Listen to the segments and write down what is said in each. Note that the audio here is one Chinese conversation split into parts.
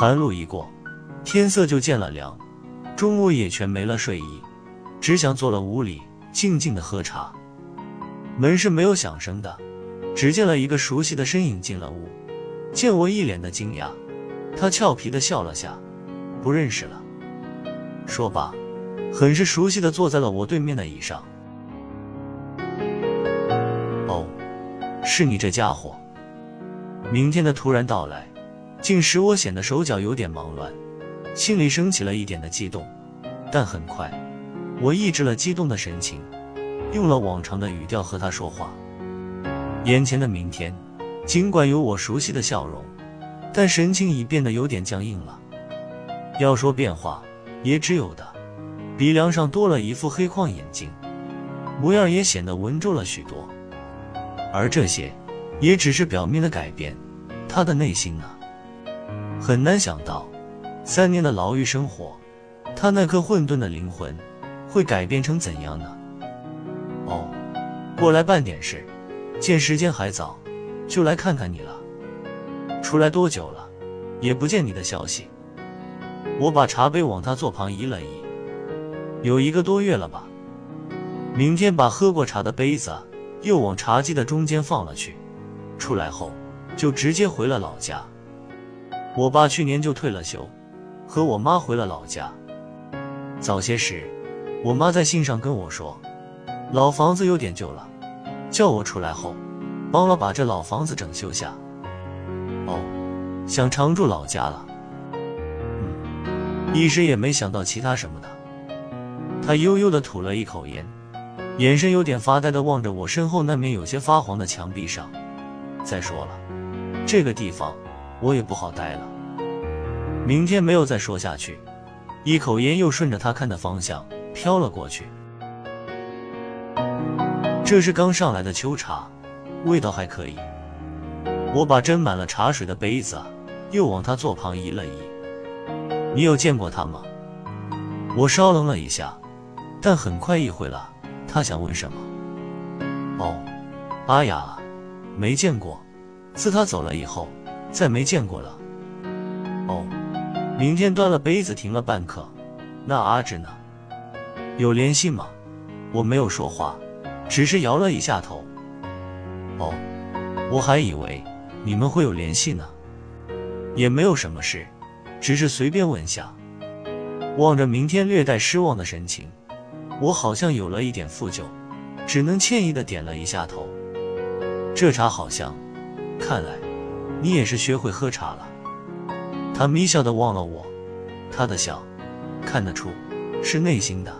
寒露一过，天色就渐了凉。中午也全没了睡意，只想坐了屋里静静的喝茶。门是没有响声的，只见了一个熟悉的身影进了屋。见我一脸的惊讶，他俏皮的笑了下，不认识了。说罢，很是熟悉的坐在了我对面的椅上。哦，是你这家伙！明天的突然到来，竟使我显得手脚有点忙乱，心里升起了一点的激动。但很快，我抑制了激动的神情，用了往常的语调和他说话。眼前的明天，尽管有我熟悉的笑容，但神情已变得有点僵硬了。要说变化，也只有的，鼻梁上多了一副黑框眼镜，模样也显得文绉了许多。而这些。也只是表面的改变，他的内心呢？很难想到，三年的牢狱生活，他那颗混沌的灵魂会改变成怎样呢？哦，过来办点事，见时间还早，就来看看你了。出来多久了？也不见你的消息。我把茶杯往他座旁移了移，有一个多月了吧。明天把喝过茶的杯子又往茶几的中间放了去。出来后，就直接回了老家。我爸去年就退了休，和我妈回了老家。早些时，我妈在信上跟我说，老房子有点旧了，叫我出来后，帮我把这老房子整修下。哦，想常住老家了。嗯，一时也没想到其他什么的。他悠悠地吐了一口烟，眼神有点发呆地望着我身后那面有些发黄的墙壁上。再说了，这个地方我也不好待了。明天没有再说下去，一口烟又顺着他看的方向飘了过去。这是刚上来的秋茶，味道还可以。我把斟满了茶水的杯子又往他座旁移了移。你有见过他吗？我稍愣了一下，但很快意会了他想问什么。哦，阿雅。没见过，自他走了以后，再没见过了。哦，明天端了杯子停了半刻，那阿志呢？有联系吗？我没有说话，只是摇了一下头。哦，我还以为你们会有联系呢。也没有什么事，只是随便问下。望着明天略带失望的神情，我好像有了一点负疚，只能歉意的点了一下头。这茶好香，看来你也是学会喝茶了。他眯笑的望了我，他的笑看得出是内心的，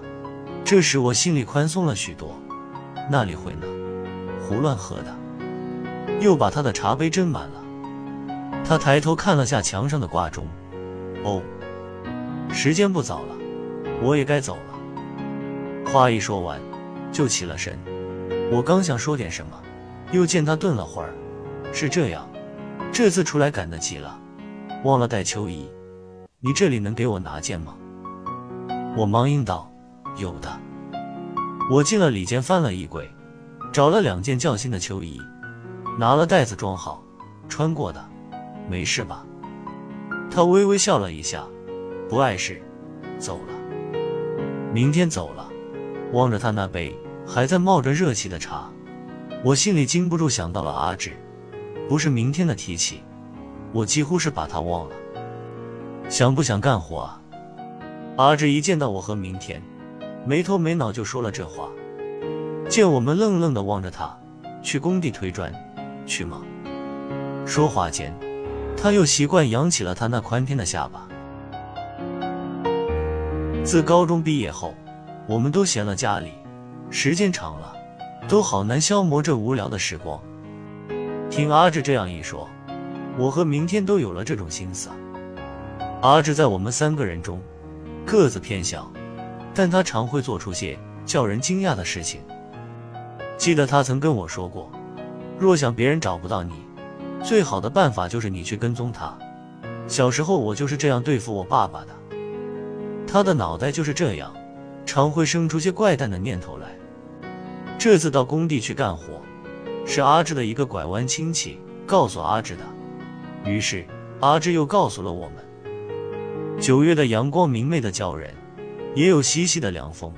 这时我心里宽松了许多。那里会呢？胡乱喝的。又把他的茶杯斟满了。他抬头看了下墙上的挂钟，哦，时间不早了，我也该走了。话一说完，就起了身。我刚想说点什么。又见他顿了会儿，是这样，这次出来赶得急了，忘了带秋衣，你这里能给我拿件吗？我忙应道：“有的。”我进了里间，翻了衣柜，找了两件较新的秋衣，拿了袋子装好，穿过的，没事吧？他微微笑了一下，不碍事，走了。明天走了，望着他那杯还在冒着热气的茶。我心里禁不住想到了阿志，不是明天的提起，我几乎是把他忘了。想不想干活啊？阿志一见到我和明天，没头没脑就说了这话。见我们愣愣的望着他，去工地推砖，去吗？说话间，他又习惯扬起了他那宽天的下巴。自高中毕业后，我们都闲了家里，时间长了。都好难消磨这无聊的时光。听阿志这样一说，我和明天都有了这种心思。阿志在我们三个人中个子偏小，但他常会做出些叫人惊讶的事情。记得他曾跟我说过，若想别人找不到你，最好的办法就是你去跟踪他。小时候我就是这样对付我爸爸的。他的脑袋就是这样，常会生出些怪诞的念头来。这次到工地去干活，是阿志的一个拐弯亲戚告诉阿志的。于是阿志又告诉了我们。九月的阳光明媚的叫人，也有细细的凉风，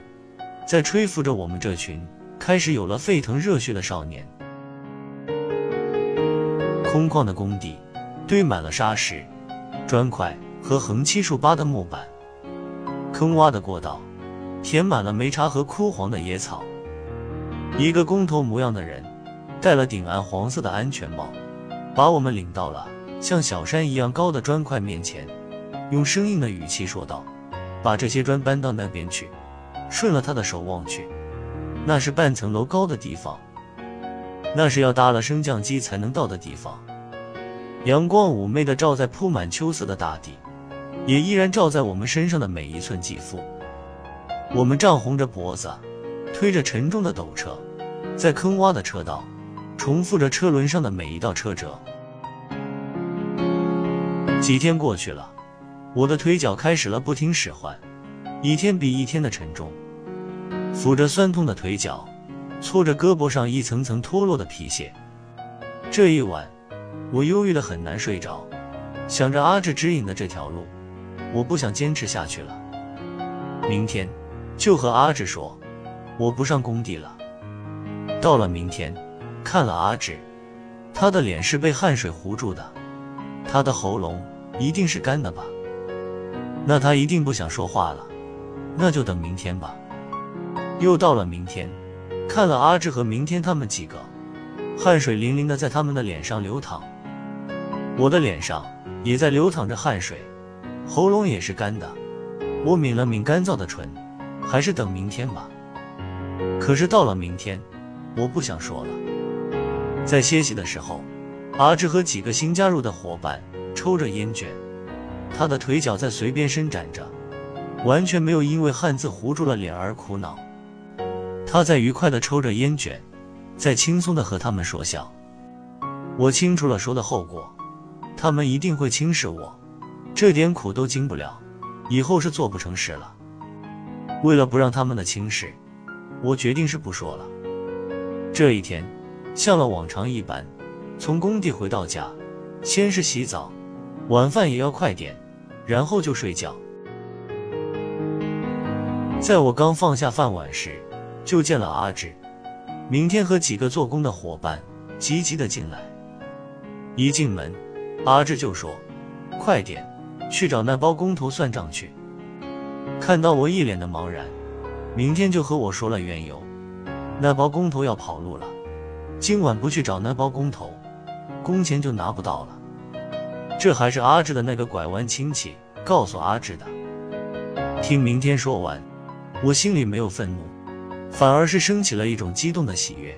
在吹拂着我们这群开始有了沸腾热血的少年。空旷的工地堆满了沙石、砖块和横七竖八的木板，坑洼的过道填满了梅茶和枯黄的野草。一个工头模样的人戴了顶暗黄色的安全帽，把我们领到了像小山一样高的砖块面前，用生硬的语气说道：“把这些砖搬到那边去。”顺了他的手望去，那是半层楼高的地方。那是要搭了升降机才能到的地方。阳光妩媚的照在铺满秋色的大地，也依然照在我们身上的每一寸肌肤。我们涨红着脖子，推着沉重的斗车，在坑洼的车道，重复着车轮上的每一道车辙。几天过去了，我的腿脚开始了不听使唤，一天比一天的沉重，扶着酸痛的腿脚。搓着胳膊上一层层脱落的皮屑，这一晚我忧郁的很难睡着，想着阿志指引的这条路，我不想坚持下去了。明天就和阿志说，我不上工地了。到了明天，看了阿志，他的脸是被汗水糊住的，他的喉咙一定是干的吧？那他一定不想说话了，那就等明天吧。又到了明天。看了阿志和明天他们几个，汗水淋淋的在他们的脸上流淌，我的脸上也在流淌着汗水，喉咙也是干的。我抿了抿干燥的唇，还是等明天吧。可是到了明天，我不想说了。在歇息的时候，阿志和几个新加入的伙伴抽着烟卷，他的腿脚在随便伸展着，完全没有因为汗渍糊住了脸而苦恼。他在愉快地抽着烟卷，在轻松地和他们说笑。我清楚了说的后果，他们一定会轻视我，这点苦都经不了，以后是做不成事了。为了不让他们的轻视，我决定是不说了。这一天，像了往常一般，从工地回到家，先是洗澡，晚饭也要快点，然后就睡觉。在我刚放下饭碗时，就见了阿志，明天和几个做工的伙伴急急的进来。一进门，阿志就说：“快点，去找那包工头算账去。”看到我一脸的茫然，明天就和我说了缘由。那包工头要跑路了，今晚不去找那包工头，工钱就拿不到了。这还是阿志的那个拐弯亲戚告诉阿志的。听明天说完，我心里没有愤怒。反而是升起了一种激动的喜悦，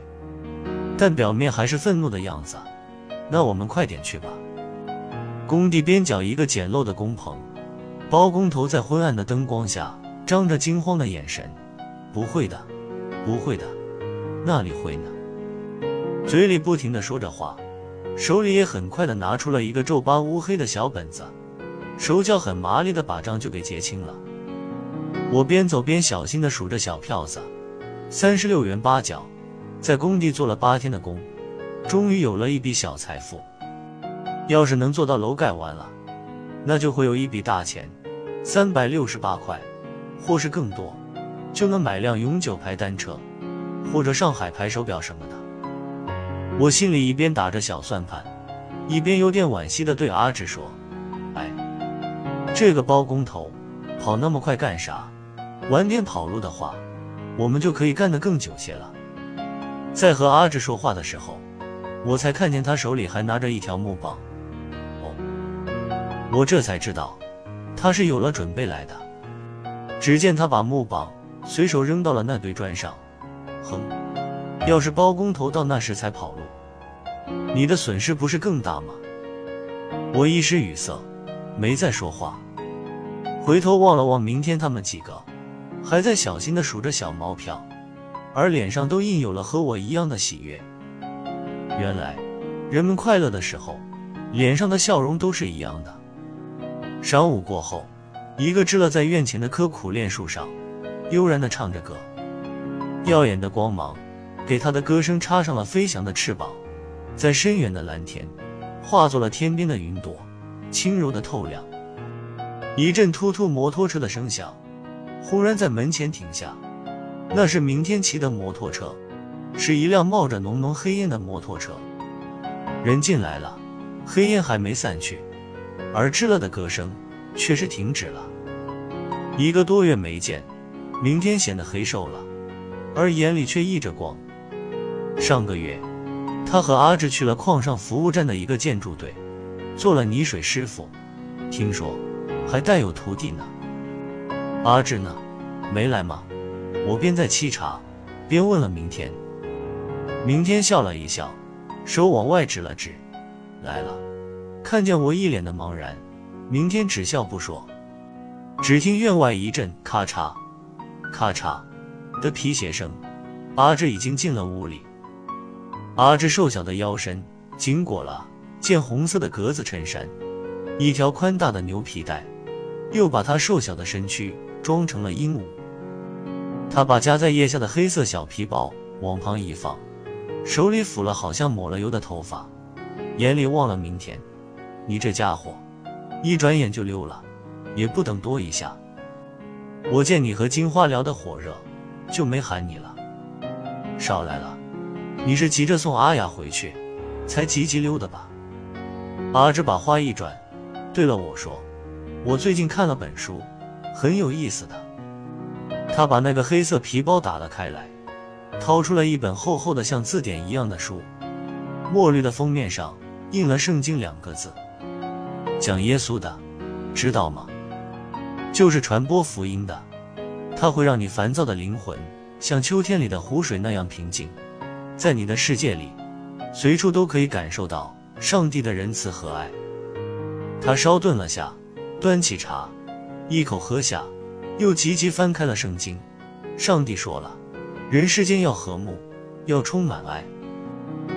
但表面还是愤怒的样子。那我们快点去吧。工地边角一个简陋的工棚，包工头在昏暗的灯光下张着惊慌的眼神。不会的，不会的，那里会呢？嘴里不停的说着话，手里也很快的拿出了一个皱巴乌黑的小本子，手脚很麻利的把账就给结清了。我边走边小心的数着小票子。三十六元八角，在工地做了八天的工，终于有了一笔小财富。要是能做到楼盖完了，那就会有一笔大钱，三百六十八块，或是更多，就能买辆永久牌单车，或者上海牌手表什么的。我心里一边打着小算盘，一边有点惋惜的对阿志说：“哎，这个包工头跑那么快干啥？晚点跑路的话。”我们就可以干得更久些了。在和阿志说话的时候，我才看见他手里还拿着一条木棒。哦，我这才知道他是有了准备来的。只见他把木棒随手扔到了那堆砖上。哼，要是包工头到那时才跑路，你的损失不是更大吗？我一时语塞，没再说话，回头望了望明天他们几个。还在小心地数着小毛票，而脸上都印有了和我一样的喜悦。原来，人们快乐的时候，脸上的笑容都是一样的。晌午过后，一个支了在院前的棵苦楝树上，悠然地唱着歌。耀眼的光芒给他的歌声插上了飞翔的翅膀，在深远的蓝天，化作了天边的云朵，轻柔的透亮。一阵突突摩托车的声响，忽然在门前停下。那是明天骑的摩托车，是一辆冒着浓浓黑烟的摩托车。人进来了，黑烟还没散去，而吱了的歌声却是停止了。一个多月没见，明天显得黑瘦了，而眼里却溢着光。上个月，他和阿志去了矿上服务站的一个建筑队，做了泥水师傅，听说还带有徒弟呢。阿志呢？没来吗？我边在沏茶，边问了明天。明天笑了一笑，手往外指了指，来了。看见我一脸的茫然，明天只笑不说。只听院外一阵咔嚓、咔嚓的皮鞋声，阿志已经进了屋里。阿志瘦小的腰身紧裹了件红色的格子衬衫，一条宽大的牛皮带又把他瘦小的身躯装成了鹦鹉。他把夹在腋下的黑色小皮包往旁一放，手里抚了好像抹了油的头发，眼里望了明天。你这家伙，一转眼就溜了，也不等多一下。我见你和金花聊得火热，就没喊你了。少来了，你是急着送阿雅回去，才急急溜的吧？阿芝把话一转，对了我说，我最近看了本书，很有意思的。他把那个黑色皮包打了开来，掏出了一本厚厚的像字典一样的书，墨绿的封面上印了“圣经”两个字，讲耶稣的，知道吗？就是传播福音的。它会让你烦躁的灵魂像秋天里的湖水那样平静，在你的世界里，随处都可以感受到上帝的仁慈和爱。他稍顿了下，端起茶，一口喝下。又急急翻开了圣经，上帝说了，人世间要和睦，要充满爱。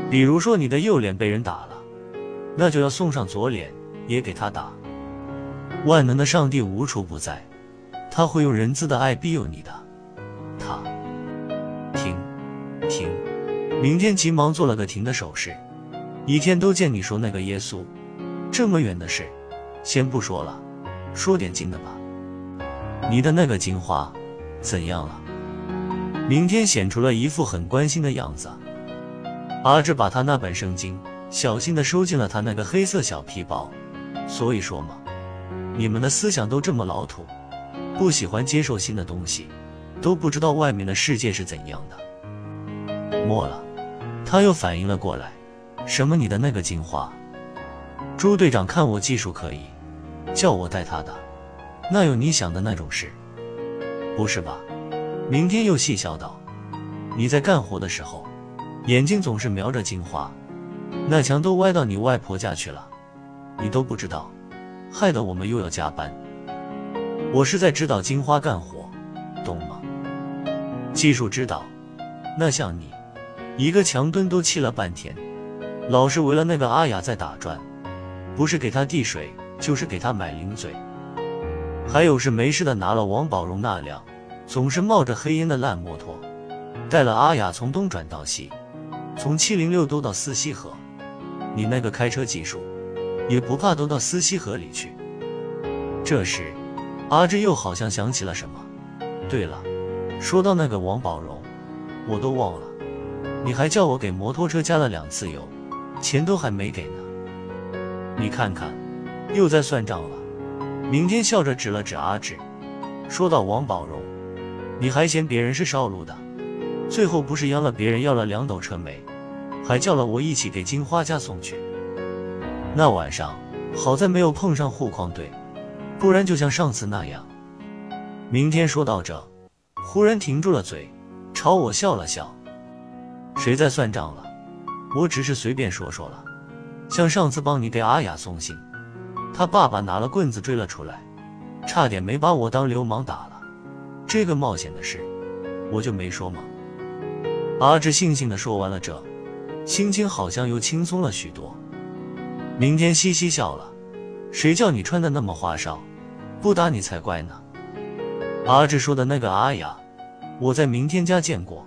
比如说你的右脸被人打了，那就要送上左脸也给他打。万能的上帝无处不在，他会用仁慈的爱庇佑你的。明天急忙做了个停的手势。一天都见你说那个耶稣，这么远的事，先不说了，说点近的吧。你的那个金花怎样了？明天显出了一副很关心的样子。阿志把他那本圣经小心的收进了他那个黑色小皮包。所以说嘛，你们的思想都这么老土，不喜欢接受新的东西，都不知道外面的世界是怎样的。没了，他又反应了过来，什么你的那个金花？朱队长看我技术可以，叫我带他的。那有你想的那种事，不是吧？明天又戏笑道：“你在干活的时候，眼睛总是瞄着金花，那墙都歪到你外婆家去了，你都不知道，害得我们又要加班。我是在指导金花干活，懂吗？技术指导，那像你，一个墙墩都砌了半天，老是围了那个阿雅在打转，不是给她递水，就是给她买零嘴。”还有是没事的拿了王宝荣那辆总是冒着黑烟的烂摩托，带了阿雅从东转到西，从七零六兜到思溪河。你那个开车技术，也不怕兜到思溪河里去。这时，阿志又好像想起了什么。对了，说到那个王宝荣，我都忘了，你还叫我给摩托车加了两次油，钱都还没给呢。你看看，又在算账了。明天笑着指了指阿志，说到王宝荣，你还嫌别人是少路的，最后不是央了别人要了两斗车煤，还叫了我一起给金花家送去。那晚上好在没有碰上护矿队，不然就像上次那样。明天说到这，忽然停住了嘴，朝我笑了笑。谁在算账了？我只是随便说说了，像上次帮你给阿雅送信。他爸爸拿了棍子追了出来，差点没把我当流氓打了。这个冒险的事，我就没说吗？阿志悻悻地说完了这，心情好像又轻松了许多。明天嘻嘻笑了，谁叫你穿的那么花哨，不打你才怪呢。阿志说的那个阿雅，我在明天家见过，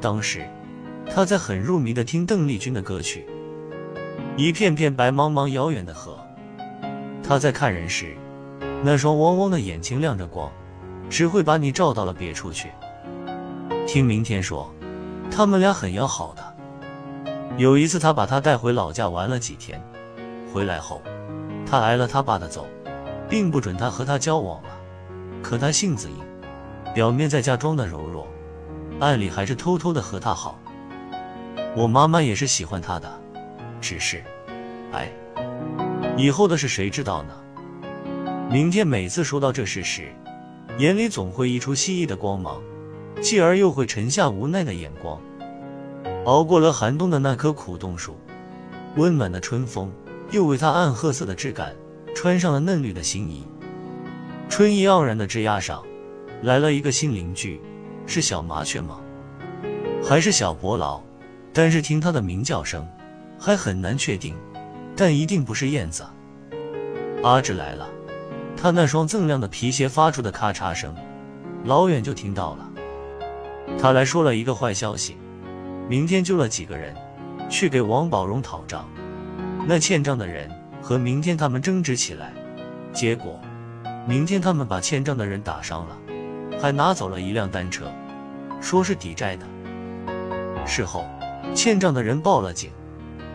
当时他在很入迷的听邓丽君的歌曲，一片片白茫茫遥远的河。他在看人时，那双汪汪的眼睛亮着光，只会把你照到了别处去。听明天说，他们俩很要好的。有一次，他把他带回老家玩了几天，回来后，他挨了他爸的揍，并不准他和他交往了。可他性子硬，表面在家装的柔弱，暗里还是偷偷的和他好。我妈妈也是喜欢他的，只是，哎，以后的事谁知道呢？明天每次说到这事时，眼里总会溢出希冀的光芒，继而又会沉下无奈的眼光。熬过了寒冬的那棵苦冬树，温暖的春风又为它暗褐色的枝干穿上了嫩绿的新衣。春意盎然的枝桠上，来了一个新邻居，是小麻雀吗？还是小伯劳？但是听它的鸣叫声，还很难确定，但一定不是燕子。阿志来了，他那双锃亮的皮鞋发出的咔嚓声，老远就听到了。他来说了一个坏消息。明天揪了几个人，去给王宝荣讨账。那欠账的人和明天他们争执起来，结果明天他们把欠账的人打伤了，还拿走了一辆单车，说是抵债的。事后，欠账的人报了警，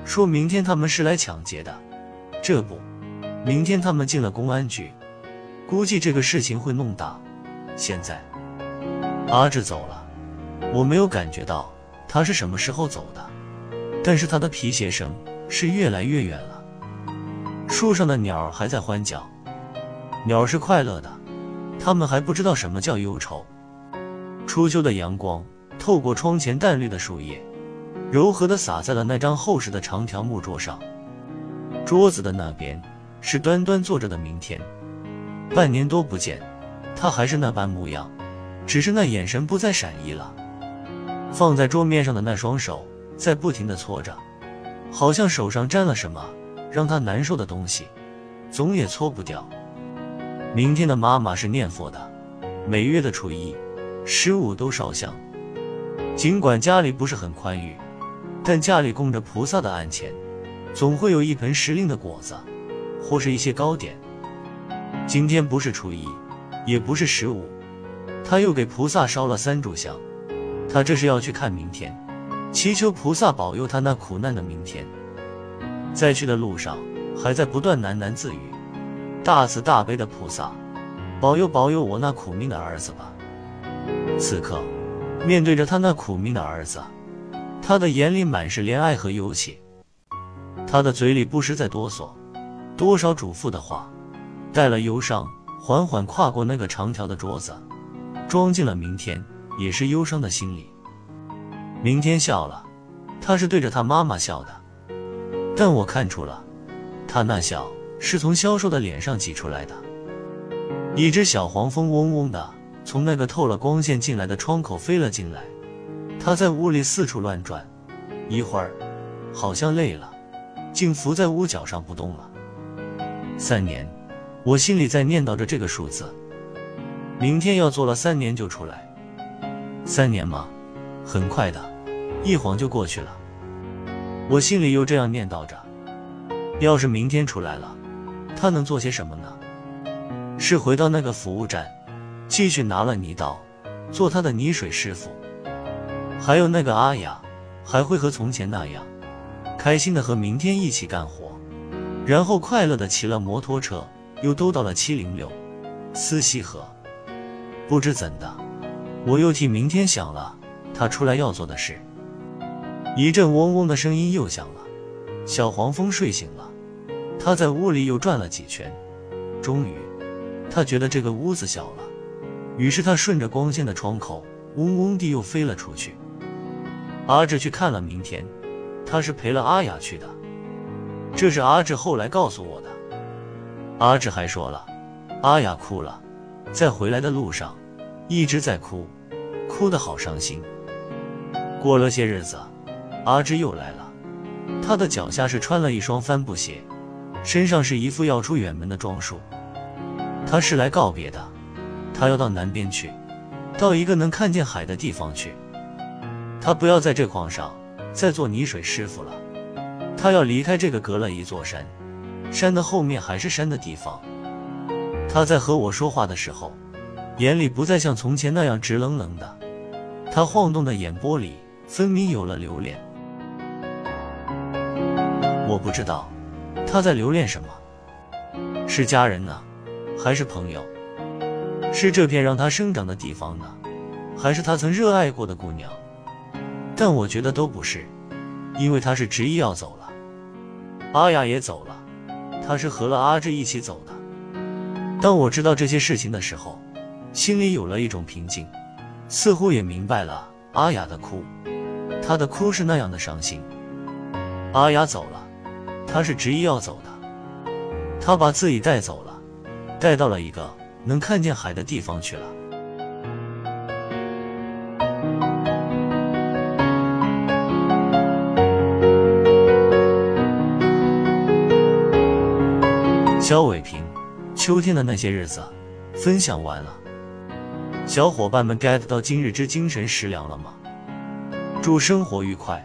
说明天他们是来抢劫的。这不，明天他们进了公安局，估计这个事情会弄大。现在，阿志走了，我没有感觉到。他是什么时候走的？但是他的皮鞋声是越来越远了。树上的鸟还在欢叫，鸟是快乐的，它们还不知道什么叫忧愁。初秋的阳光透过窗前淡绿的树叶，柔和地洒在了那张厚实的长条木桌上。桌子的那边是端端坐着的明天。半年多不见，他还是那般模样，只是那眼神不再闪移了。放在桌面上的那双手在不停地搓着，好像手上沾了什么让他难受的东西，总也搓不掉。明天的妈妈是念佛的，每月的初一、十五都烧香。尽管家里不是很宽裕，但家里供着菩萨的案前，总会有一盆时令的果子，或是一些糕点。今天不是初一，也不是十五，他又给菩萨烧了三炷香。他这是要去看明天，祈求菩萨保佑他那苦难的明天。在去的路上，还在不断喃喃自语：“大慈大悲的菩萨，保佑保佑我那苦命的儿子吧。”此刻，面对着他那苦命的儿子，他的眼里满是怜爱和忧戚，他的嘴里不时在哆嗦，多少嘱咐的话，带了忧伤，缓缓跨过那个长条的桌子，装进了明天。也是忧伤的心里。明天笑了，他是对着他妈妈笑的，但我看出了，他那笑是从消瘦的脸上挤出来的。一只小黄蜂嗡嗡的从那个透了光线进来的窗口飞了进来，他在屋里四处乱转，一会儿好像累了，竟伏在屋角上不动了。三年，我心里在念叨着这个数字，明天要做了三年就出来。三年吗？很快的，一晃就过去了。我心里又这样念叨着：要是明天出来了，他能做些什么呢？是回到那个服务站，继续拿了泥刀，做他的泥水师傅；还有那个阿雅，还会和从前那样，开心的和明天一起干活，然后快乐的骑了摩托车，又兜到了七零六思溪河。不知怎的。我又替明天想了，他出来要做的事。一阵嗡嗡的声音又响了，小黄蜂睡醒了，他在屋里又转了几圈，终于，他觉得这个屋子小了，于是他顺着光线的窗口，嗡嗡地又飞了出去。阿志去看了明天，他是陪了阿雅去的，这是阿志后来告诉我的。阿志还说了，阿雅哭了，在回来的路上，一直在哭。哭得好伤心。过了些日子，阿志又来了，他的脚下是穿了一双帆布鞋，身上是一副要出远门的装束。他是来告别的，他要到南边去，到一个能看见海的地方去。他不要在这矿上再做泥水师傅了，他要离开这个隔了一座山，山的后面还是山的地方。他在和我说话的时候，眼里不再像从前那样直愣愣的，他晃动的眼波里分明有了留恋。我不知道他在留恋什么，是家人呢，还是朋友？是这片让他生长的地方呢，还是他曾热爱过的姑娘？但我觉得都不是，因为他是执意要走了。阿雅也走了，他是和了阿志一起走的。当我知道这些事情的时候，心里有了一种平静，似乎也明白了阿雅的哭，她的哭是那样的伤心。阿雅走了。他是执意要走的，他把自己带走了，带到了一个能看见海的地方去了。肖伟平，秋天的那些日子分享完了，小伙伴们 get 到今日之精神食粮了吗？祝生活愉快。